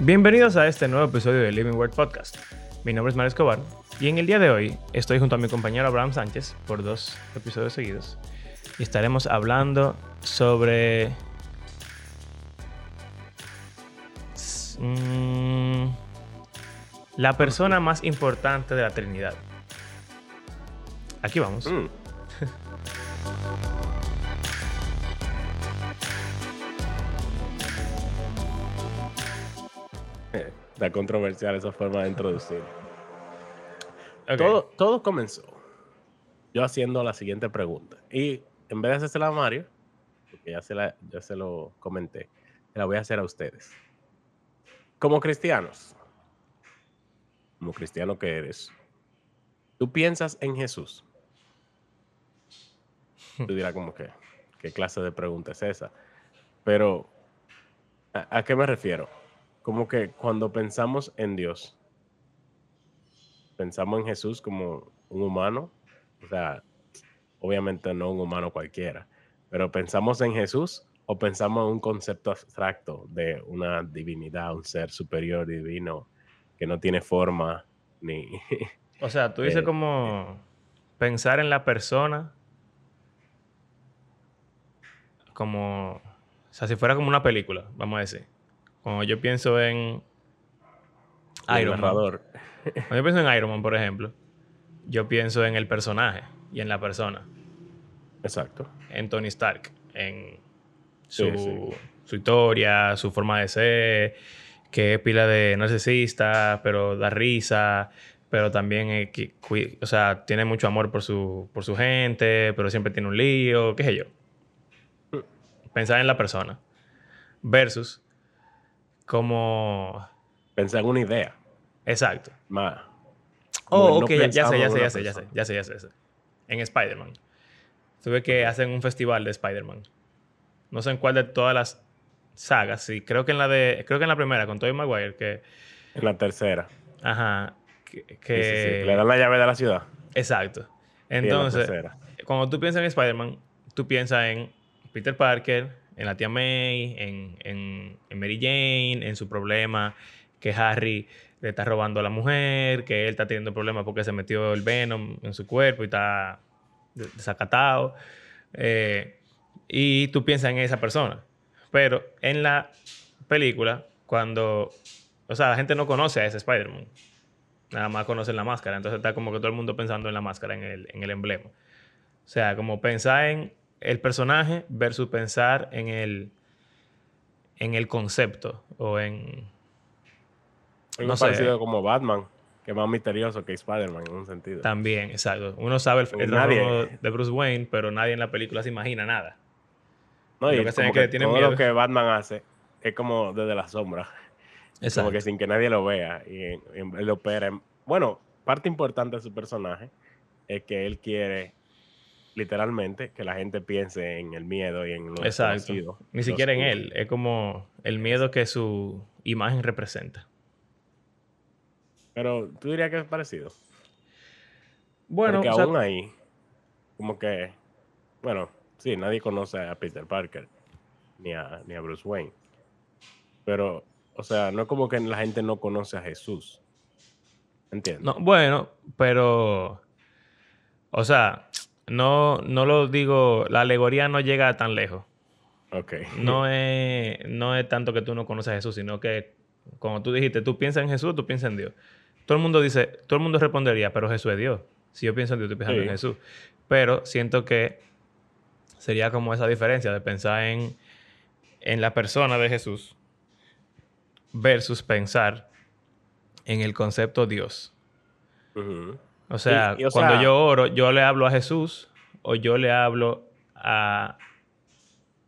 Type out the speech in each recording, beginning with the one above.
Bienvenidos a este nuevo episodio de Living Word Podcast. Mi nombre es Mario Escobar y en el día de hoy estoy junto a mi compañero Abraham Sánchez por dos episodios seguidos y estaremos hablando sobre mm, la persona más importante de la Trinidad. Aquí vamos. Mm. Está controversial esa forma de introducir. Todo, todo comenzó yo haciendo la siguiente pregunta. Y en vez de hacérsela a Mario, porque ya se, la, ya se lo comenté, la voy a hacer a ustedes. Como cristianos, como cristiano que eres, tú piensas en Jesús. Tú dirás como que, ¿qué clase de pregunta es esa? Pero, ¿a, a qué me refiero? Como que cuando pensamos en Dios, pensamos en Jesús como un humano, o sea, obviamente no un humano cualquiera, pero pensamos en Jesús o pensamos en un concepto abstracto de una divinidad, un ser superior divino que no tiene forma ni... O sea, tú dices Eh, como pensar en la persona como, o sea, si fuera como una película, vamos a decir. Cuando yo pienso en Iron Man, cuando yo pienso en Iron Man, por ejemplo, yo pienso en el personaje y en la persona, Exacto. en Tony Stark, en su, Sí, sí. su historia, su forma de ser, que es pila de narcisista, pero da risa, pero también es que o sea, tiene mucho amor por su, por su gente, pero siempre tiene un lío, qué sé yo. Pensar en la persona. Versus como... Pensé en una idea. Exacto. Más. Oh, No ok, ya, ya sé, ya sé, ya sé, ya sé, ya sé, ya sé, ya sé. En Spider-Man. Tuve que hacen un festival de Spider-Man. No sé en cuál de todas las sagas, sí. Creo que en la de... Creo que en la primera, con Tobey Maguire, que... En la tercera. Ajá. Que... Sí, sí, sí, que- Le dan la llave de la ciudad. Exacto. En Entonces, cuando tú piensas en Spider-Man, tú piensas en Peter Parker, en la tía May, en, en- en Mary Jane, en su problema, que Harry le está robando a la mujer, que él está teniendo problemas porque se metió el Venom en su cuerpo y está de- desacatado. Eh, y tú piensas en esa persona. Pero en la película, cuando... O sea, la gente no conoce a ese Spider-Man. Nada más conocen la máscara. Entonces está como que todo el mundo pensando en la máscara, en el, en el emblema. O sea, como pensar en el personaje versus pensar en el, en el concepto o en... Algo no sé. parecido como Batman, que es más misterioso que Spider-Man en un sentido. También, exacto. Uno sabe el, el Nadie- de Bruce Wayne, pero nadie en la película se imagina nada. No, y Lo que como que que todo miedo. lo que Batman hace es como desde la sombra, como que sin que nadie lo vea. Y en- él opera. en- Bueno, parte importante de su personaje es que él quiere literalmente que la gente piense en el miedo y en lo Exacto. Ni siquiera en él. Es como el miedo que su imagen representa. Pero tú dirías que es parecido. Bueno, Porque o sea, aún ahí, como que, bueno, sí, nadie conoce a Peter Parker ni a, ni a Bruce Wayne. Pero, o sea, no es como que la gente no conoce a Jesús. ¿Entiendes? No, bueno, pero. O sea, no, no lo digo. La alegoría no llega tan lejos. Ok. No es, no es tanto que tú no conoces a Jesús, sino que, como tú dijiste, tú piensas en Jesús, tú piensas en Dios. Todo el mundo dice, todo el mundo respondería, pero Jesús es Dios. Si yo pienso en Dios, estoy pensando Sí. en Jesús. Pero siento que sería como esa diferencia de pensar en, en la persona de Jesús versus pensar en el concepto Dios. Ujú. O sea, Y- y, o cuando sea- yo oro, yo le hablo a Jesús o yo le hablo a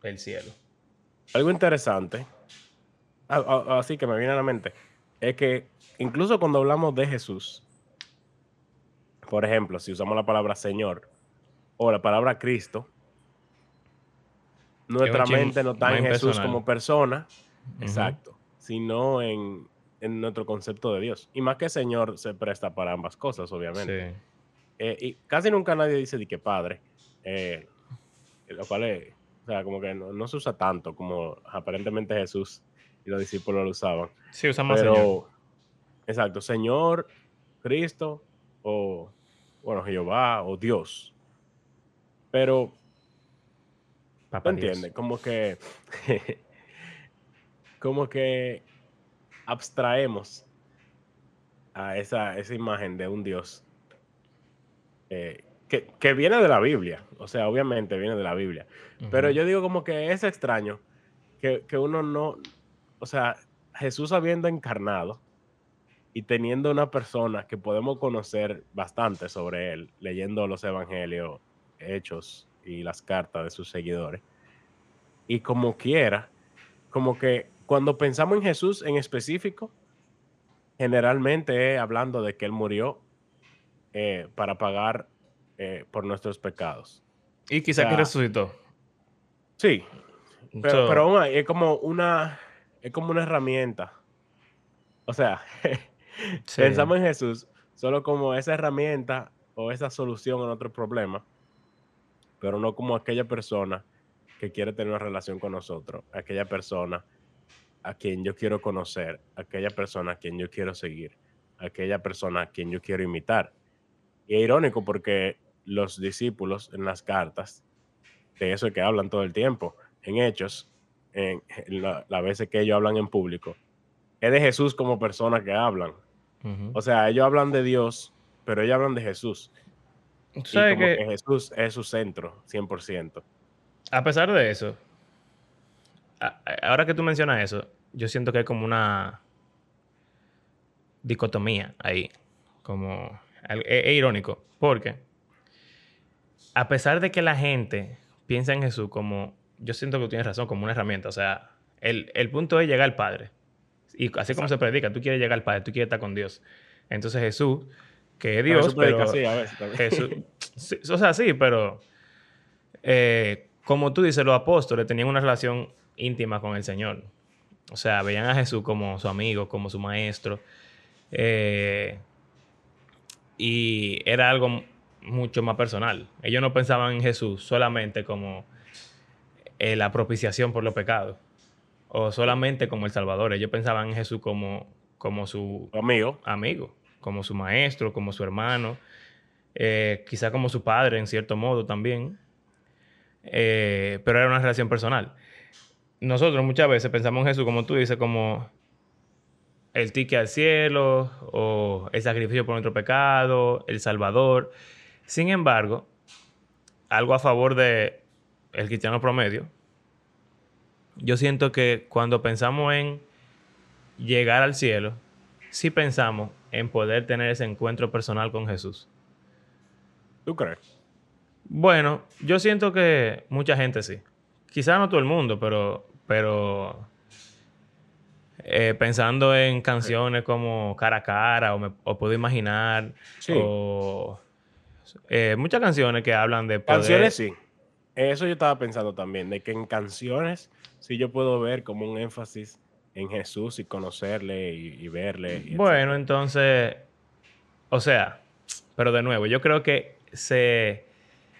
el cielo. Algo interesante, así que me viene a la mente, es que incluso cuando hablamos de Jesús, por ejemplo, si usamos la palabra Señor o la palabra Cristo, nuestra mente no está en Jesús como persona, exacto, sino en, en nuestro concepto de Dios. Y más que Señor se presta para ambas cosas, obviamente. Sí. Eh, y casi nunca nadie dice de que padre, eh, lo cual es, o sea, como que no, no se usa tanto como aparentemente Jesús y los discípulos lo usaban. Sí, usan más Pero, Señor. exacto, Señor, Cristo o, bueno, Jehová o Dios. Pero, Papá ¿tú entiendes? Como que, como que abstraemos a esa, esa imagen de un Dios eh, que, que viene de la Biblia. O sea, obviamente viene de la Biblia. Pero yo digo como que es extraño que, que uno no, o sea, Jesús habiendo encarnado y teniendo una persona que podemos conocer bastante sobre él, leyendo los evangelios, hechos y las cartas de sus seguidores, y como quiera, como que cuando pensamos en Jesús en específico, generalmente es hablando de que él murió eh, para pagar eh, por nuestros pecados. Y quizá que sea, resucitó. Sí, Pero, So, pero aún ahí es como una es como una herramienta. O sea, sí. pensamos en Jesús solo como esa herramienta o esa solución a nuestro problema, pero no como aquella persona que quiere tener una relación con nosotros, aquella persona a quien yo quiero conocer, aquella persona a quien yo quiero seguir, aquella persona a quien yo quiero imitar. Y es irónico porque los discípulos en las cartas, de eso es que hablan todo el tiempo, en hechos, en, en la- las veces que ellos hablan en público, es de Jesús como persona que hablan. O sea, ellos hablan de Dios, pero ellos hablan de Jesús. Y sabes como que, que Jesús es su centro, 100%. a pesar de eso, ahora que tú mencionas eso, yo siento que hay como una dicotomía ahí. Como es, es irónico. Porque a pesar de que la gente piensa en Jesús como, yo siento que tú tienes razón, como una herramienta. O sea, el, el punto es llegar al Padre. Y así como se predica, tú quieres llegar al Padre, tú quieres estar con Dios. Entonces Jesús, que es Dios, predica pero así a veces. Jesús, sí, o sea, sí, pero eh, como tú dices, los apóstoles tenían una relación íntima con el Señor. O sea, veían a Jesús como su amigo, como su maestro. eh, y era algo mucho más personal. Ellos no pensaban en Jesús solamente como eh, la propiciación por los pecados. O solamente como el Salvador. Ellos pensaban en Jesús como, como su Amigo. amigo, como su maestro, como su hermano, eh, quizá como su padre en cierto modo también, Eh, pero era una relación personal. Nosotros muchas veces pensamos en Jesús, como tú dices, como el ticket al cielo o el sacrificio por nuestro pecado, el Salvador. Sin embargo, algo a favor de el cristiano promedio, yo siento que cuando pensamos en llegar al cielo, sí pensamos en poder tener ese encuentro personal con Jesús. ¿Tú crees? Bueno, yo siento que mucha gente sí. Quizá no todo el mundo, pero, pero eh, pensando en canciones como Cara a Cara o, me, o Puedo Imaginar Sí. o eh, muchas canciones que hablan de poder... Canciones sí. Eso yo estaba pensando también, de que en canciones sí yo puedo ver como un énfasis en Jesús y conocerle y, y verle. y Bueno, entonces, o sea, pero de nuevo, yo creo que se,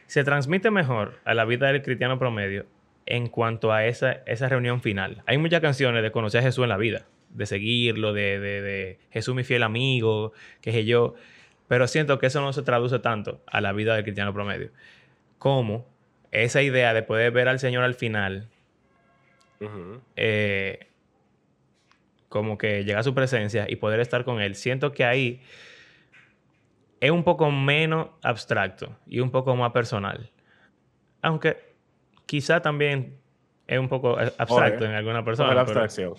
se transmite mejor a la vida del cristiano promedio en cuanto a esa, esa reunión final. Hay muchas canciones de conocer a Jesús en la vida, de seguirlo, de, de- de Jesús mi fiel amigo, que sé yo, pero siento que eso no se traduce tanto a la vida del cristiano promedio como esa idea de poder ver al Señor al final Ujú. eh, como que llega a su presencia y poder estar con él, siento que ahí es un poco menos abstracto y un poco más personal. Aunque quizá también es un poco abstracto Oye, en alguna persona. la pero- abstracción.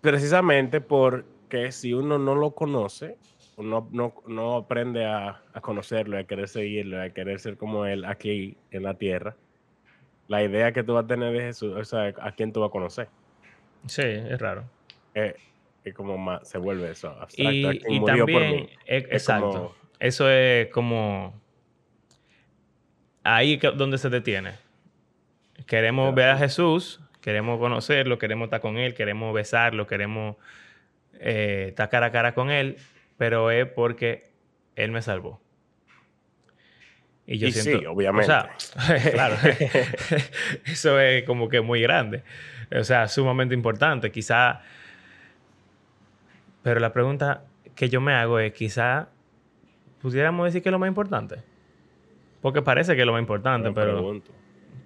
Precisamente porque si uno no lo conoce, uno no, no aprende a, a conocerlo, a querer seguirlo, a querer ser como él aquí en la tierra, la idea que tú vas a tener de Jesús, o sea, a quién tú vas a conocer, sí, es raro. es, es como más, se vuelve eso, abstracto. Y, murió por también, mí. e- Es exacto. como- Eso es como ahí donde se detiene. Queremos ver a Jesús, queremos conocerlo, queremos estar con Él, queremos besarlo, queremos eh, estar cara a cara con Él, pero es porque Él me salvó. Y yo Y siento, sí, obviamente. O sea, claro, eso es como que muy grande. O sea, sumamente importante. Quizá. Pero la pregunta que yo me hago es: quizá pudiéramos decir que es lo más importante. Porque parece que es lo más importante, Me pero.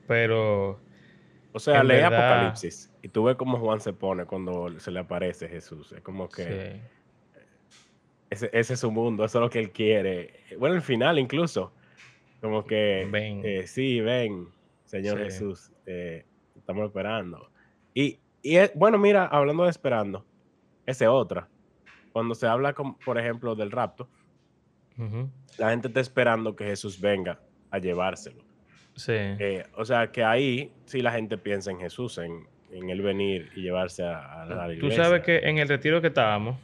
Pero. O sea, lee verdad- Apocalipsis y tú ves cómo Juan se pone cuando se le aparece Jesús. Es como que sí. ese, ese es su mundo, eso es lo que él quiere. Bueno, el final incluso. Como que, Ven. eh, sí, ven, Señor Sí. Jesús, eh, estamos esperando. Y, y es- bueno, mira, hablando de esperando, esa es otra. Cuando se habla, con, por ejemplo, del rapto, la gente está esperando que Jesús venga a llevárselo. Sí. Eh, o sea, que ahí sí la gente piensa en Jesús, en, en él venir y llevarse a, a la Tú iglesia. sabes que en el retiro que estábamos,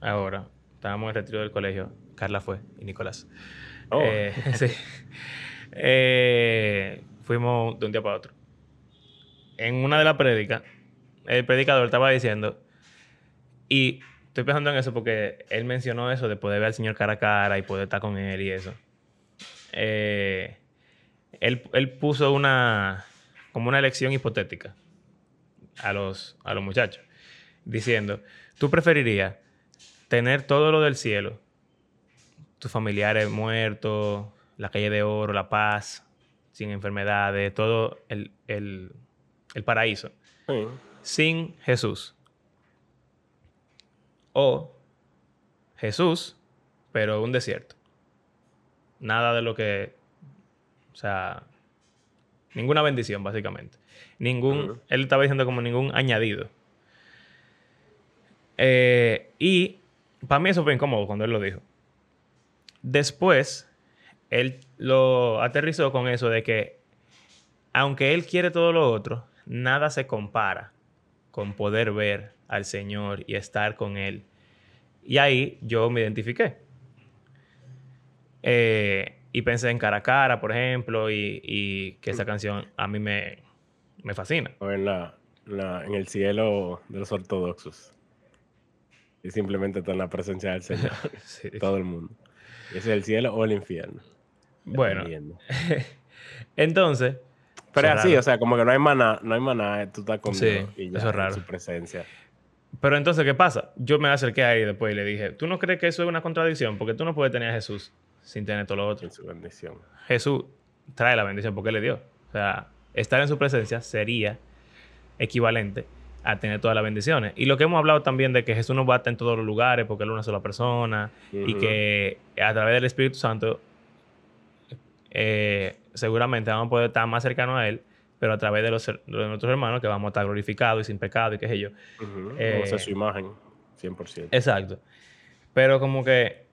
ahora, estábamos en el retiro del colegio, Carla fue y Nicolás. Oh, Eh, sí. Eh, fuimos de un día para otro. En una de las prédicas, el predicador estaba diciendo, y estoy pensando en eso porque él mencionó eso de poder ver al Señor cara a cara y poder estar con Él y eso. Eh, él, él puso una, como una elección hipotética a los, a los muchachos, diciendo, ¿tú preferirías tener todo lo del cielo, tus familiares muertos, la calle de oro, la paz, sin enfermedades, todo el, el- el paraíso, sí. sin Jesús? O Jesús, pero un desierto. Nada de lo que, o sea, ninguna bendición, básicamente. Ningún, él estaba diciendo como ningún añadido. Eh, y para mí eso fue incómodo cuando él lo dijo. Después, él lo aterrizó con eso de que, aunque él quiere todo lo otro, nada se compara con poder ver al Señor y estar con Él. Y ahí yo me identifiqué. Eh, y pensé en cara a cara, por ejemplo, y, y que esa canción a mí me, me fascina. O en, la, la- en el cielo de los ortodoxos. Y simplemente está en la presencia del Señor, Sí. todo el mundo. Ese es el cielo o el infierno. Bueno, entonces, Pero es así, raro. o sea, como que no hay maná, no hay maná, tú estás con Sí, y ya eso es en raro. su presencia. Pero entonces, ¿qué pasa? Yo me acerqué ahí después y le dije, ¿tú no crees que eso es una contradicción? Porque tú no puedes tener a Jesús sin tener todo lo otro. En su bendición. Jesús trae la bendición porque le dio. O sea, estar en su presencia sería equivalente a tener todas las bendiciones. Y lo que hemos hablado también de que Jesús no va a estar en todos los lugares porque Él es una sola persona y que a través del Espíritu Santo eh, seguramente vamos a poder estar más cercanos a Él, pero a través de, los, de nuestros hermanos que vamos a estar glorificados y sin pecado y qué sé yo. Ujú, Eh, Vamos a hacer su imagen, 100%. Exacto. Pero como que.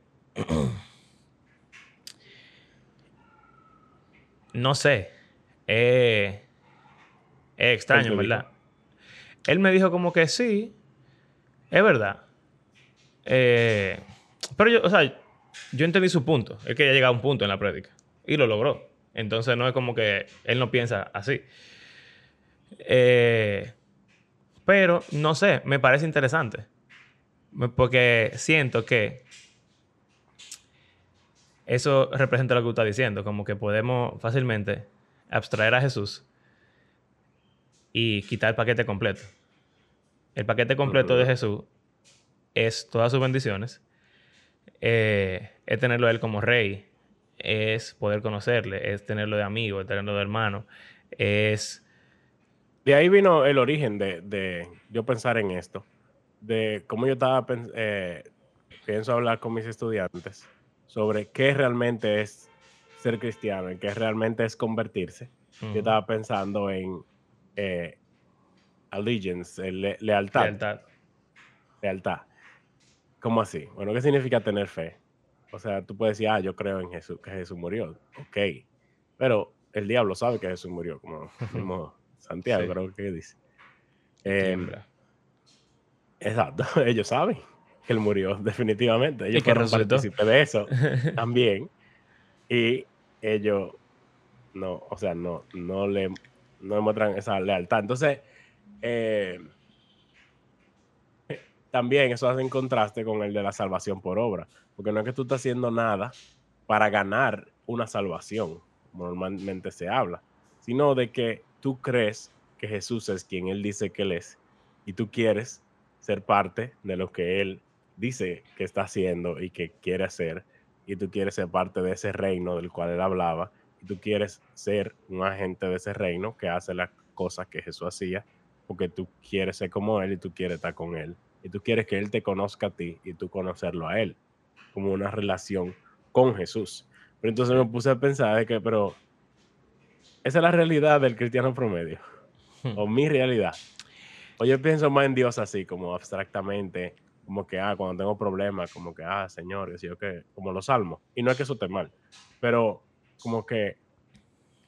No sé. Eh, es extraño, ¿verdad? Él me dijo como que sí. Es verdad. Eh, pero yo, o sea, yo entendí su punto. Él quería llegar a un punto en la prédica. Y lo logró. Entonces no es como que él no piensa así. Eh, pero no sé, me parece interesante. Porque siento que eso representa lo que tú estás diciendo, como que podemos fácilmente abstraer a Jesús y quitar el paquete completo. El paquete completo de. Jesús es todas sus bendiciones, eh, es tenerlo a Él como rey, es poder conocerle, es tenerlo de amigo, es tenerlo de hermano, es... De ahí vino el origen de, de yo pensar en esto. De cómo yo estaba, eh, pienso hablar con mis estudiantes sobre qué realmente es ser cristiano y qué realmente es convertirse. Yo estaba pensando en eh, allegiance, le- lealtad. lealtad. Lealtad. ¿Cómo así? Bueno, ¿qué significa tener fe? O sea, tú puedes decir, ah, yo creo en Jesús, que Jesús murió. Ok. Pero el diablo sabe que Jesús murió, como mismo Santiago Sí. creo que dice. Tiembla. exacto, ellos saben que él murió, definitivamente. Ellos fueron partícipes de eso también. Y ellos no, o sea, no, no le no demuestran esa lealtad. Entonces, eh, también eso hace en contraste con el de la salvación por obra. Porque no es que tú estás haciendo nada para ganar una salvación, como normalmente se habla, sino de que tú crees que Jesús es quien Él dice que Él es y tú quieres ser parte de lo que Él dice que está haciendo y que quiere hacer y tú quieres ser parte de ese reino del cual Él hablaba y tú quieres ser un agente de ese reino que hace las cosas que Jesús hacía porque tú quieres ser como Él y tú quieres estar con Él y tú quieres que Él te conozca a ti y tú conocerlo a Él como una relación con Jesús. Pero entonces me puse a pensar de que, pero esa es la realidad del cristiano promedio, hmm. o mi realidad. O yo pienso más en Dios así, como abstractamente, como que, ah, cuando tengo problemas, como que, ah, Señor, que yo que, como los salmos. Y no es que eso esté mal, pero como que.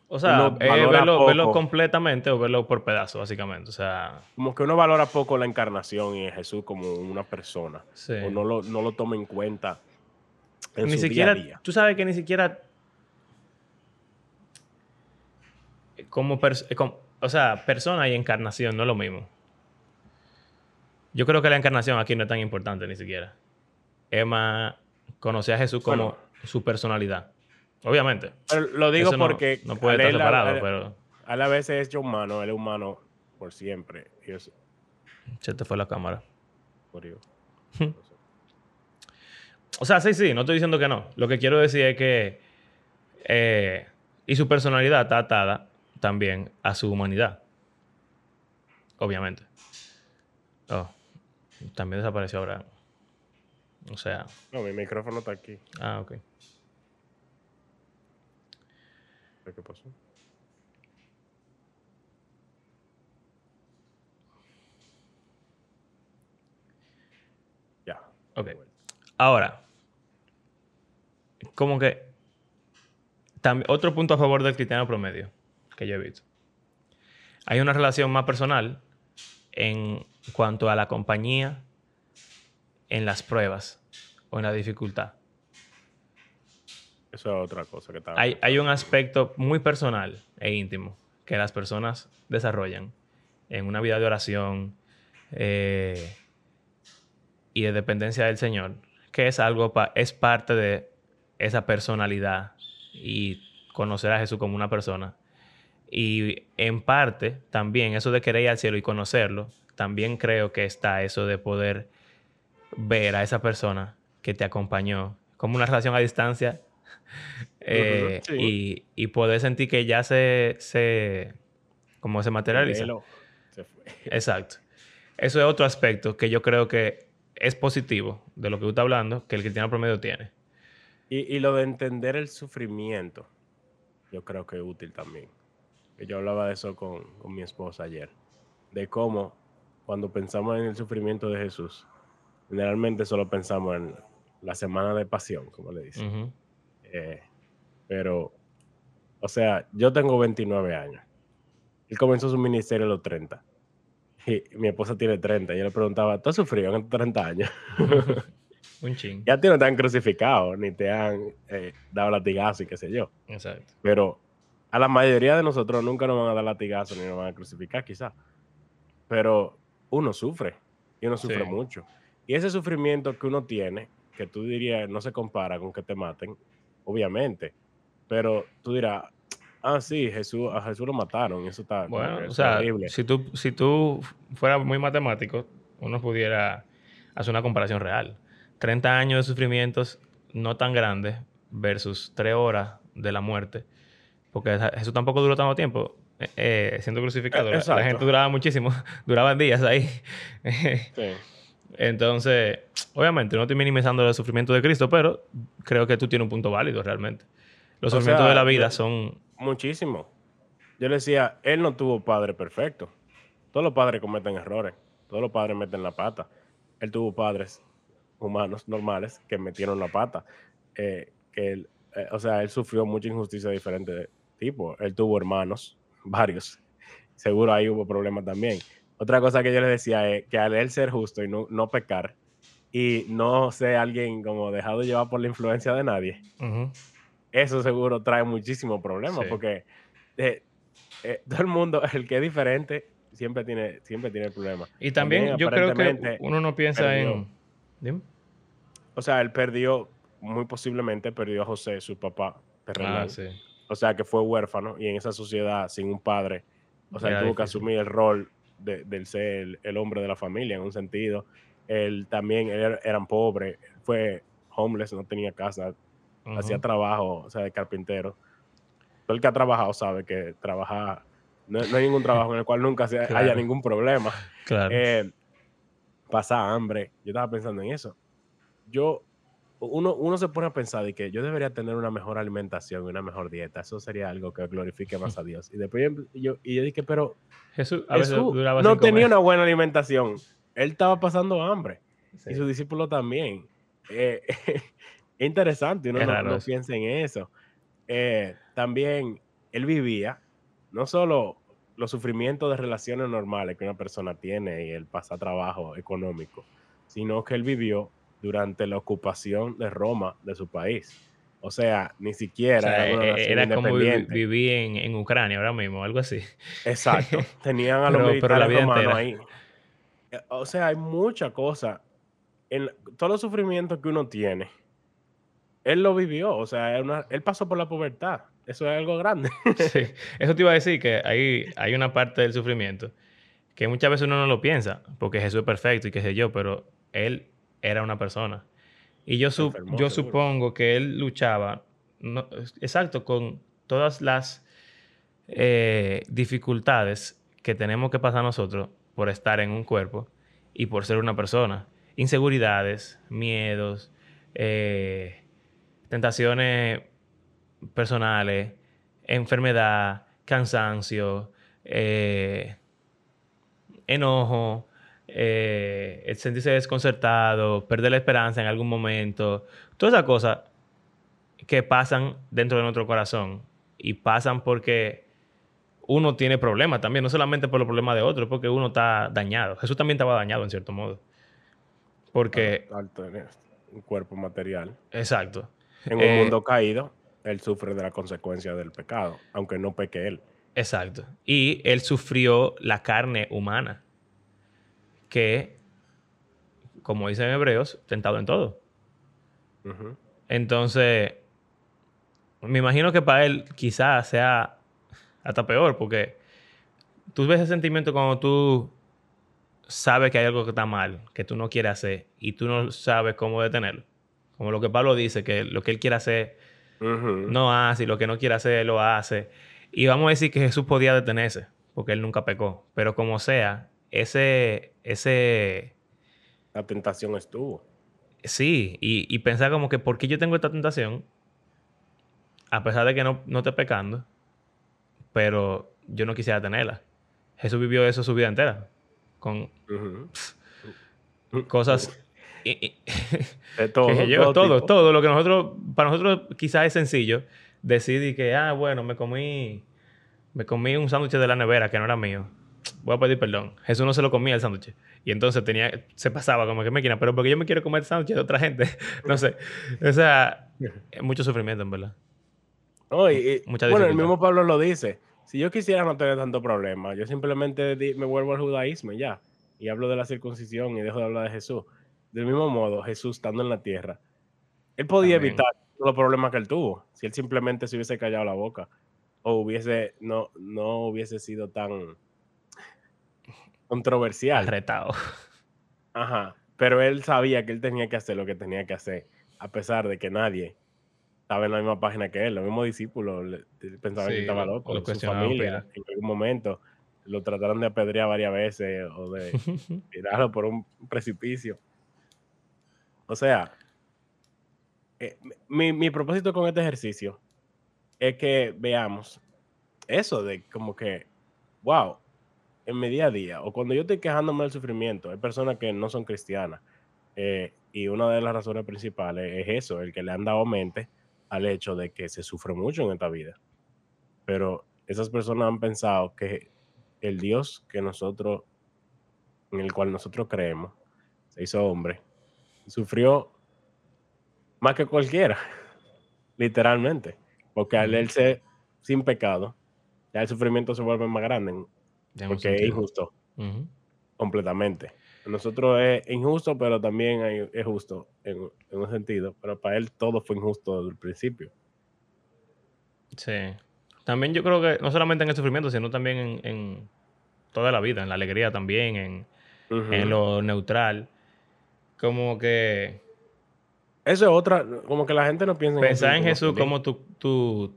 O sea, verlo, completamente o verlo por pedazos, básicamente. O sea. Como que uno valora poco la encarnación y Jesús como una persona. O no lo, no lo toma en cuenta ni siquiera, Tú sabes que ni siquiera. Como, o sea, persona y encarnación no es lo mismo. Yo creo que la encarnación aquí no es tan importante ni siquiera. Emma conoce a Jesús como su personalidad. Obviamente. lo digo porque. No, puede estar separado, pero. A la vez es hecho humano, él es humano por siempre. Se te fue la cámara. Por O sea, sí, sí, no estoy diciendo que no. Lo que quiero decir es que. Eh, y su personalidad está atada también a su humanidad. Obviamente. Oh, también desapareció ahora. O sea. No, mi micrófono está aquí. Ah, ok. ¿Qué pasó? Ya. Ok. Ahora, como que también, otro punto a favor del cristiano promedio que yo he visto. Hay una relación más personal en cuanto a la compañía en las pruebas o en la dificultad. Eso es otra cosa que está. Hay, hay un aspecto muy personal e íntimo que las personas desarrollan en una vida de oración eh, y de dependencia del Señor, que es algo, es parte de esa personalidad y conocer a Jesús como una persona. Y en parte también eso de querer ir al cielo y conocerlo, también creo que está eso de poder ver a esa persona que te acompañó como una relación a distancia eh, y, poder sentir que ya se, se como se materializa. Exacto. Eso es otro aspecto que yo creo que es positivo de lo que tú estás hablando, que el cristiano promedio tiene. Y, lo de entender el sufrimiento, yo creo que es útil también. Yo hablaba de eso con, mi esposa ayer, de cómo cuando pensamos en el sufrimiento de Jesús, generalmente solo pensamos en la semana de pasión, como le dicen. Eh, pero, o sea, yo tengo 29 años. Él comenzó su ministerio a los 30. Y mi esposa tiene 30. Y yo le preguntaba, ¿tú has sufrido en estos 30 años? Un ching. Ya te no te han crucificado, ni te han eh, dado latigazo y qué sé yo. Exacto. Pero a la mayoría de nosotros nunca nos van a dar latigazo ni nos van a crucificar, quizás. Pero uno sufre y uno sufre mucho. Y ese sufrimiento que uno tiene, que tú dirías no se compara con que te maten, obviamente. Pero tú dirás, ah, sí, Jesús, a Jesús lo mataron eso está bueno, o sea, Si tú, si tú fueras muy matemático, uno pudiera hacer una comparación real. 30 años de sufrimientos no tan grandes versus 3 horas de la muerte. Porque Jesús tampoco duró tanto tiempo eh, eh, siendo crucificado. La, gente duraba muchísimo, duraban días ahí. Entonces, obviamente, no estoy minimizando el sufrimiento de Cristo, pero creo que tú tienes un punto válido realmente. Los sufrimientos de la vida son... Muchísimo. Yo le decía, él no tuvo padre perfecto. Todos los padres cometen errores. Todos los padres meten la pata. Él tuvo padres humanos normales que metieron la pata. Eh, que él, eh, o sea, él sufrió mucha injusticia de diferente tipo. Él tuvo hermanos, varios. Seguro ahí hubo problemas también. Otra cosa que yo le decía es que al él ser justo y no, no pecar y no ser alguien como dejado llevar por la influencia de nadie, eso seguro trae muchísimos problemas porque eh, todo el mundo, el que es diferente, siempre tiene, siempre tiene problemas. Y también, yo creo que uno no piensa en... O sea, él perdió, muy posiblemente perdió a José, su papá, terrenal. Ah, sí. O sea, que fue huérfano y en esa sociedad sin un padre, o sea, él tuvo que asumir el rol de- del ser el, el hombre de la familia en un sentido. Él también, él era- eran pobres, fue homeless, no tenía casa, hacía trabajo, o sea, de carpintero. Todo el que ha trabajado sabe que trabajar, no, no hay ningún trabajo en el cual nunca se haya ningún problema. Claro. Eh, pasa hambre. Yo estaba pensando en eso. Yo, uno, uno se pone a pensar de que yo debería tener una mejor alimentación y una mejor dieta. Eso sería algo que glorifique más a Dios. Y después yo, yo- y yo dije, pero Jesús a Jesús duraba no tenía comer. una buena alimentación. Él estaba pasando hambre. Sí. Y sus discípulos también. Eh, es interesante, uno no, no piensa en eso. Eh, también él vivía no solo los sufrimientos de relaciones normales que una persona tiene y el pasar trabajo económico, sino que él vivió durante la ocupación de Roma de su país. O sea, ni siquiera O sea, era una nación era como vi- vivir en, en Ucrania ahora mismo, algo así. Exacto. Tenían a los Pero- pero la militares vida romanos entera. ahí. Eh, O sea, hay mucha cosa. En todos los sufrimientos que uno tiene, él lo vivió. O sea, una- él pasó por la pubertad. Eso es algo grande. Sí. Eso te iba a decir que hay, hay una parte del sufrimiento que muchas veces uno no lo piensa, porque Jesús es perfecto y qué sé yo, pero él era una persona. Y yo, enfermó, yo seguro. supongo que él luchaba, no- exacto, con todas las eh, dificultades que tenemos que pasar nosotros por estar en un cuerpo y por ser una persona. Inseguridades, miedos, eh, tentaciones personales, enfermedad, cansancio, eh, enojo, eh, el sentirse desconcertado, perder la esperanza en algún momento, todas esas cosas que pasan dentro de nuestro corazón y pasan porque uno tiene problemas también, no solamente por los problemas de otros, porque uno está dañado. Jesús también estaba dañado en cierto modo. Porque, Al tener un cuerpo material. exacto. En un Eh, mundo caído, él sufre de la consecuencia del pecado, aunque no peque él. Exacto. Y él sufrió la carne humana, que, como dicen hebreos, tentado en todo. Entonces, me imagino que para él quizás sea hasta peor, porque tú ves ese sentimiento cuando tú sabes que hay algo que está mal, que tú no quieres hacer, y tú no sabes cómo detenerlo. Como lo que Pablo dice, que lo que él quiere hacer no hace y lo que no quiere hacer lo hace. Y vamos a decir que Jesús podía detenerse porque él nunca pecó. Pero como sea, ese, ese, La tentación estuvo. sí, y, y pensar como que ¿por qué yo tengo esta tentación? A pesar de que no, no esté pecando, pero yo no quisiera tenerla. Jesús vivió eso su vida entera, con cosas... y- y- De todo. que yo, todo, todo, lo que nosotros, para nosotros quizás es sencillo decidir que, ah, bueno, me comí, me comí un sándwich de la nevera que no era mío. Voy a pedir perdón. Jesús no se lo comía el sándwich. Y entonces tenía, se pasaba como que me quina, pero porque yo me quiero comer el sándwich de otra gente. no sé. O sea, mucho sufrimiento, en verdad. Y- Mucha bueno, el mismo Pablo lo dice. Si yo quisiera no tener tanto problema, yo simplemente me vuelvo al judaísmo y ya. Y hablo de la circuncisión y dejo de hablar de Jesús. Del mismo modo, Jesús estando en la tierra, él podía Amén. evitar todos los problemas que él tuvo. Si él simplemente se hubiese callado la boca o hubiese, no, no hubiese sido tan controversial. Arretado. Ajá. Pero él sabía que él tenía que hacer lo que tenía que hacer, a pesar de que nadie estaba en la misma página que él. Los mismos discípulos pensaban que Sí, estaba lo- loco. lo Su familia, en algún momento, lo trataron de apedrear varias veces o de tirarlo por un precipicio. O sea, eh, mi, mi propósito con este ejercicio es que veamos eso de como que, wow, en mi día a día, o cuando yo estoy quejándome del sufrimiento, hay personas que no son cristianas, eh, y una de las razones principales es eso, el que le han dado mente al hecho de que se sufre mucho en esta vida. Pero esas personas han pensado que el Dios que nosotros, en el cual nosotros creemos, se hizo hombre, sufrió más que cualquiera, literalmente, porque al él ser sin pecado, ya el sufrimiento se vuelve más grande, en porque es injusto Ujú. completamente. Nosotros es injusto, pero también es justo en, en un sentido, pero para él todo fue injusto desde el principio. Sí. También yo creo que no solamente en el sufrimiento, sino también en, en toda la vida, en la alegría también, en, en lo neutral. Como que Eso es otra, como que la gente no piensa en pensar en Jesús como tu, tu,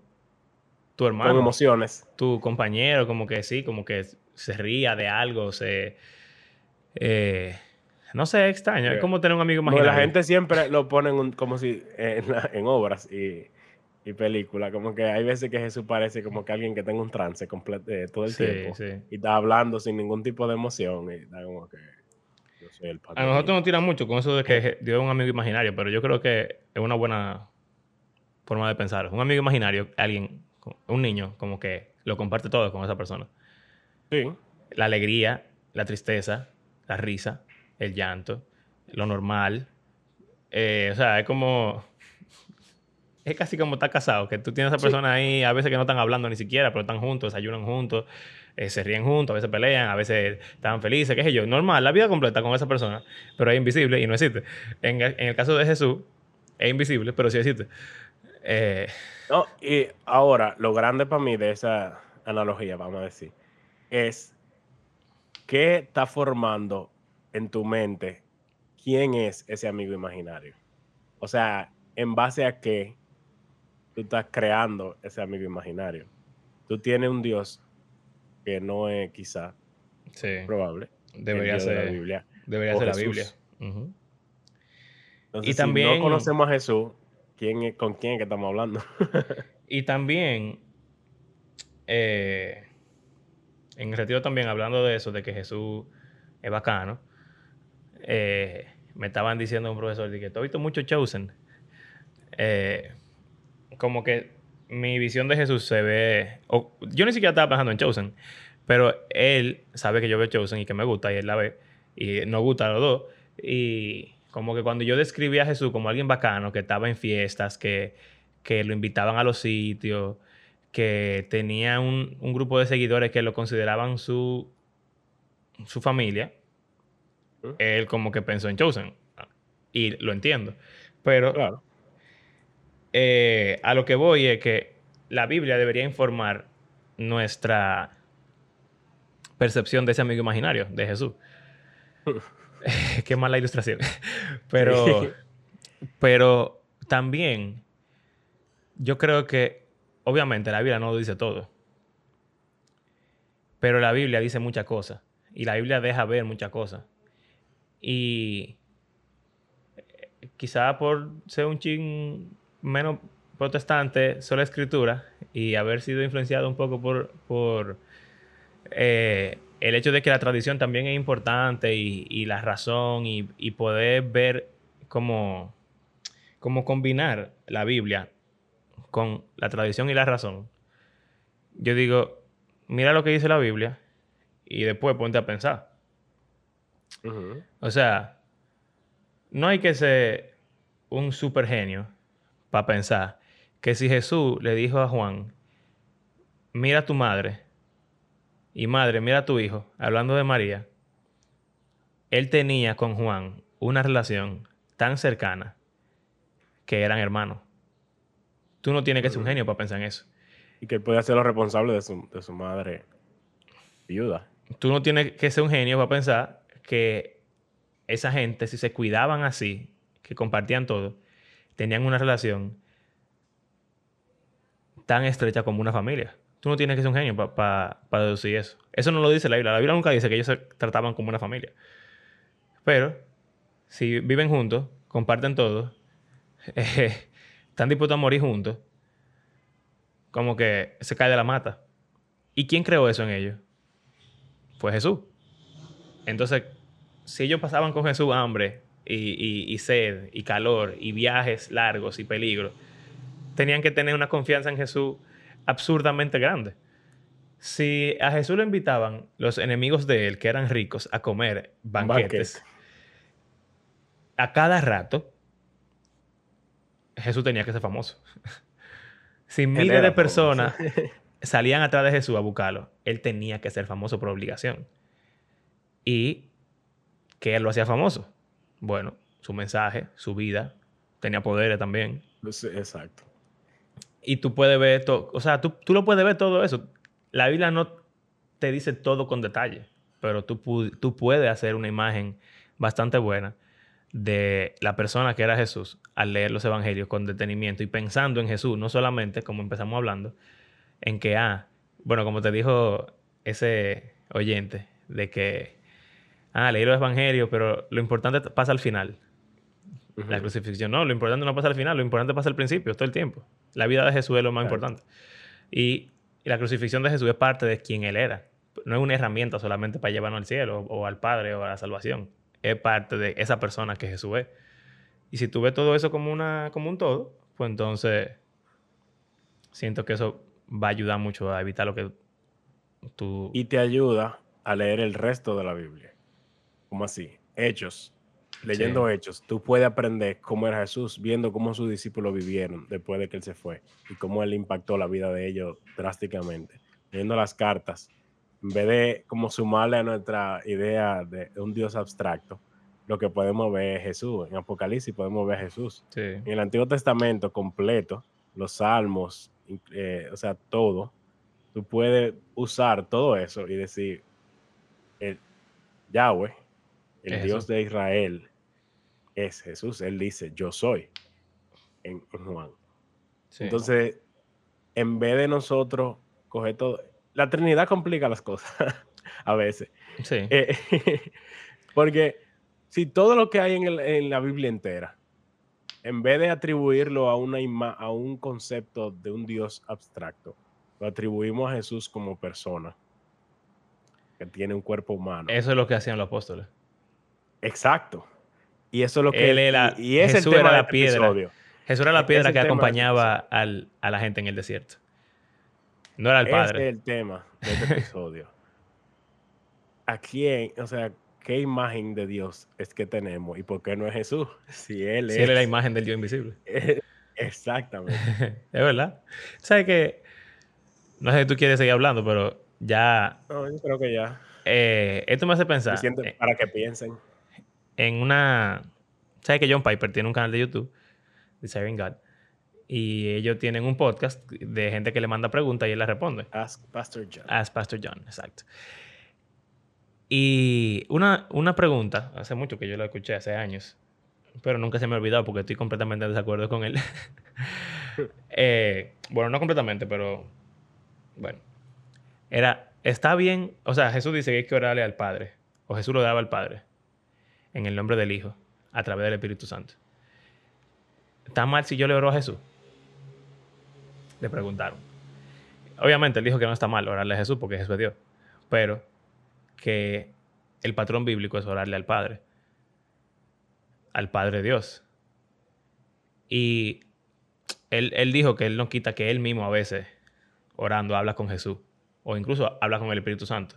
tu con hermano, emociones. tu compañero, como que sí, como que se ría de algo, se... eh, no sé, extraño. Es como tener un amigo imaginario. la gente siempre lo ponen un- como si en, en obras y, y películas, como que hay veces que Jesús parece como que alguien que tenga un trance completo todo el Sí, tiempo sí. y está hablando sin ningún tipo de emoción y está como que yo soy el. A nosotros nos tiran mucho con eso de que Dios es un amigo imaginario, pero yo creo que es una buena forma de pensar. Un amigo imaginario, alguien, un niño, como que lo comparte todo con esa persona. Sí, La alegría, la tristeza, la risa, el llanto, lo normal. Eh, o sea, es como... Es casi como estar casado, que tú tienes a esa Sí. persona ahí, a veces que no están hablando ni siquiera, pero están juntos, desayunan juntos, eh, se ríen juntos, a veces pelean, a veces están felices, qué sé yo. Normal, la vida completa con esa persona, pero es invisible y no existe. En, el- en el caso de Jesús, es invisible, pero sí existe. Eh, No, y ahora, lo grande para mí de esa analogía, vamos a decir, es qué está formando en tu mente quién es ese amigo imaginario. O sea, en base a qué tú estás creando ese amigo imaginario. Tú tienes un Dios que no es quizá sí, probable. debería de la ser, Biblia. debería ser la. Biblia. Entonces, Y si también- no conocemos a Jesús, ¿quién ¿con quién es que estamos hablando? Y también, eh, en el retiro también, hablando de eso, de que Jesús es bacano, eh, me estaban diciendo un profesor de que tú has visto mucho Chosen. Eh, como que mi visión de Jesús se ve... o- yo ni siquiera estaba pensando en Chosen, pero él sabe que yo veo Chosen y que me gusta y él la ve y nos gusta a los dos. Y como que cuando yo describí a Jesús como alguien bacano, que estaba en fiestas, que, que lo invitaban a los sitios, que tenía un, un grupo de seguidores que lo consideraban su, su familia, él como que pensó en Chosen. Y lo entiendo. Pero claro. eh, a lo que voy es que la Biblia debería informar nuestra percepción de ese amigo imaginario, de Jesús. Qué mala ilustración. Pero, pero también yo creo que, obviamente, la Biblia no lo dice todo. Pero la Biblia dice muchas cosas. Y la Biblia deja ver muchas cosas. Y eh, quizá por ser un chin menos protestante, sola escritura, y haber sido influenciado un poco por, por eh, el hecho de que la tradición también es importante y, y la razón y, y poder ver cómo, cómo combinar la Biblia con la tradición y la razón. Yo digo, mira lo que dice la Biblia y después ponte a pensar. O sea, no hay que ser un super genio para pensar que si Jesús le dijo a Juan, mira a tu madre, y madre, mira a tu hijo, hablando de María, él tenía con Juan una relación tan cercana que eran hermanos. Tú no tienes que ser un genio para pensar en eso. Y que él puede ser lo responsable de su, de su madre viuda. Tú no tienes que ser un genio para pensar que esa gente, si se cuidaban así, que compartían todo, tenían una relación tan estrecha como una familia. Tú no tienes que ser un genio para deducir eso. Eso no lo dice la Biblia. La Biblia nunca dice que ellos se trataban como una familia. Pero, si viven juntos, comparten todo, eh, están dispuestos a morir juntos, como que se cae de la mata. ¿Y quién creó eso en ellos? Fue Jesús. Entonces, si ellos pasaban con Jesús hambre y, y- y sed y calor y viajes largos y peligros, tenían que tener una confianza en Jesús absurdamente grande. Si a Jesús lo invitaban los enemigos de él, que eran ricos, a comer banquetes, a cada rato, Jesús tenía que ser famoso. si miles de famoso. personas salían atrás de Jesús a buscarlo, él tenía que ser famoso por obligación. Y que él lo hacía famoso. Bueno, su mensaje, su vida, tenía poderes también. Sí, Exacto. Y tú puedes ver todo, o sea, tú, tú lo puedes ver todo eso. La Biblia no te dice todo con detalle, pero tú, tú puedes hacer una imagen bastante buena de la persona que era Jesús al leer los evangelios con detenimiento y pensando en Jesús, no solamente, como empezamos hablando, en que, ah, bueno, como te dijo ese oyente, de que, ah, leí los evangelios, pero lo importante pasa al final. La crucifixión, no, lo importante no pasa al final, lo importante pasa al principio, todo el tiempo. La vida de Jesús es lo más importante. Y, la crucifixión de Jesús es parte de quien Él era. No es una herramienta solamente para llevarnos al cielo o al Padre o a la salvación es parte de esa persona que Jesús es. Y si tú ves todo eso como, una, como un todo, pues entonces siento que eso va a ayudar mucho a evitar lo que tú... Y te ayuda a leer el resto de la Biblia. Como así? Hechos. Leyendo hechos, tú puedes aprender cómo era Jesús, viendo cómo sus discípulos vivieron después de que él se fue y cómo él impactó la vida de ellos drásticamente. Leyendo las cartas, en vez de como sumarle a nuestra idea de un Dios abstracto, lo que podemos ver es Jesús. En Apocalipsis podemos ver a Jesús. En el Antiguo Testamento completo, los salmos, eh, o sea, todo, tú puedes usar todo eso y decir, el Yahweh, el Dios de Israel, es Jesús. Él dice, yo soy, en, Juan. Entonces, en vez de nosotros coger todo, la Trinidad complica las cosas a veces. Sí. Eh, porque si todo lo que hay en, la Biblia entera, en vez de atribuirlo a, una a un concepto de un Dios abstracto, lo atribuimos a Jesús como persona que tiene un cuerpo humano. Eso es lo que hacían los apóstoles. Exacto. Y eso es lo que... Él era, y es Jesús era la piedra. Jesús era la piedra que acompañaba a la gente en el desierto. No era el padre. es el tema de este episodio. ¿A quién, o sea, qué imagen de Dios es que tenemos y por qué no es Jesús? Si él es. Él es la imagen del Dios invisible. Exactamente. es verdad. ¿Sabes que No sé si tú quieres seguir hablando, pero ya. No, yo creo que ya. Eh, esto me hace pensar. para que piensen. En una. ¿Sabes que John Piper tiene un canal de YouTube? Desiring God y ellos tienen un podcast de gente que le manda preguntas y él las responde. Ask Pastor John. Ask Pastor John, exacto. Y una, una pregunta, hace mucho que yo la escuché, hace años, pero nunca se me ha olvidado porque estoy completamente en desacuerdo con él. Eh, bueno, no completamente, pero bueno. Era, está bien, o sea, Jesús dice que hay que orarle al Padre, o Jesús lo daba al Padre, en el nombre del Hijo, a través del Espíritu Santo. ¿Está mal si yo le oro a Jesús? Le preguntaron. Obviamente él dijo que no está mal orarle a Jesús porque Jesús es Dios, pero que el patrón bíblico es orarle al Padre, al Padre Dios. Y él, dijo que él no quita que él mismo a veces, orando, habla con Jesús, o incluso habla con el Espíritu Santo.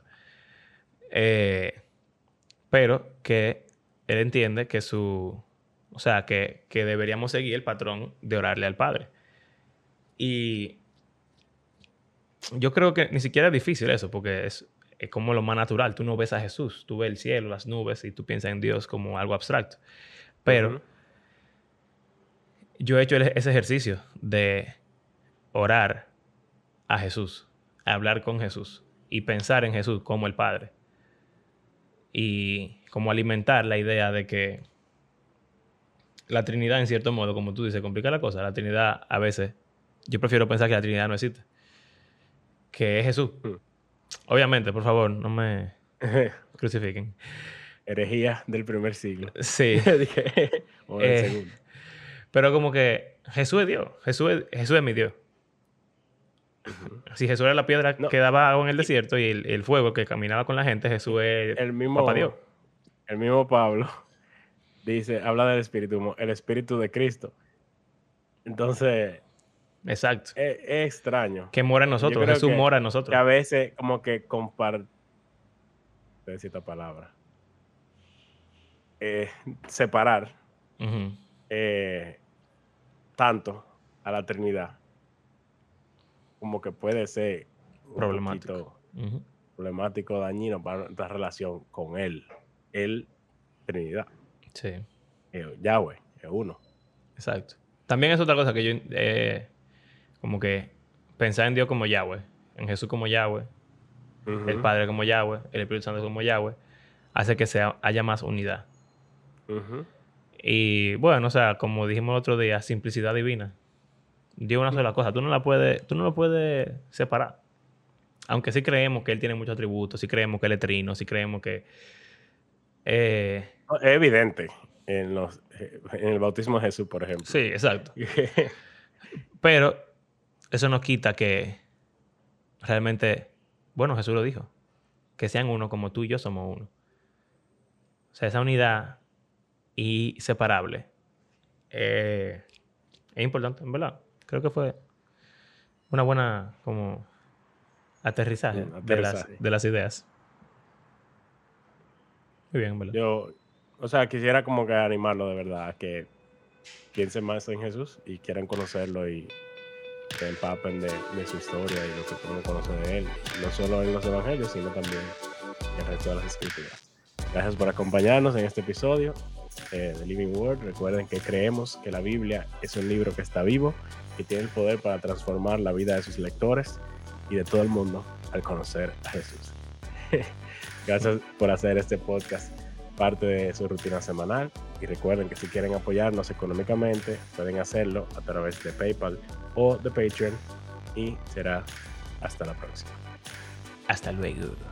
Eh, pero que él entiende que su, o sea, que, que deberíamos seguir el patrón de orarle al Padre. Y yo creo que ni siquiera es difícil eso, porque es, como lo más natural. Tú no ves a Jesús, tú ves el cielo, las nubes y tú piensas en Dios como algo abstracto. Pero yo he hecho ese ejercicio de orar a Jesús, hablar con Jesús y pensar en Jesús como el Padre. Y como alimentar la idea de que la Trinidad, en cierto modo, como tú dices, complica la cosa. La Trinidad a veces yo prefiero pensar que la Trinidad no existe. Que es Jesús. Hmm. Obviamente, por favor, no me crucifiquen. Herejía del primer siglo. Sí. Eh, pero como que Jesús es Dios. Jesús es, Jesús es mi Dios. Si Jesús era la piedra que daba agua en el desierto y el, fuego que caminaba con la gente, Jesús es el mismo, Dios. El mismo Pablo dice, habla del Espíritu, el Espíritu de Cristo. Entonces, Exacto. Es, extraño. Que mora en nosotros, Jesús mora en nosotros. Que a veces como que comparte esta palabra. Eh, separar eh, tanto a la Trinidad como que puede ser problemático, problemático, dañino para nuestra relación con Él. Él, Trinidad. Sí. Eh, Yahweh, es uno. Exacto. También es otra cosa que yo Como que pensar en Dios como Yahweh, en Jesús como Yahweh, el Padre como Yahweh, el Espíritu Santo como Yahweh, hace que sea, haya más unidad. Y bueno, o sea, como dijimos el otro día, simplicidad divina. Dios es una sola cosa. Tú no la puedes, tú no lo puedes separar. Aunque sí creemos que Él tiene muchos atributos, sí creemos que Él es trino, sí creemos que... eh, Es evidente en, los, en el bautismo de Jesús, por ejemplo. sí, exacto. Pero eso no quita que realmente, bueno, Jesús lo dijo, que sean uno como tú y yo somos uno. O sea, esa unidad inseparable eh, es importante, en verdad. Creo que fue una buena como aterrizaje, De, las, de las ideas. Muy bien, en verdad. Yo, o sea, quisiera como que animarlo de verdad a que piensen más en Jesús y quieran conocerlo y se empapen de, de su historia y lo que podemos conocer de él. No solo en los evangelios, sino también en el resto de las escrituras. Gracias por acompañarnos en este episodio eh, de Living Word. Recuerden que creemos que la Biblia es un libro que está vivo y tiene el poder para transformar la vida de sus lectores y de todo el mundo al conocer a Jesús. Gracias por hacer este podcast parte de su rutina semanal. Y recuerden que si quieren apoyarnos económicamente, pueden hacerlo a través de PayPal o de Patreon. Y será hasta la próxima. Hasta luego.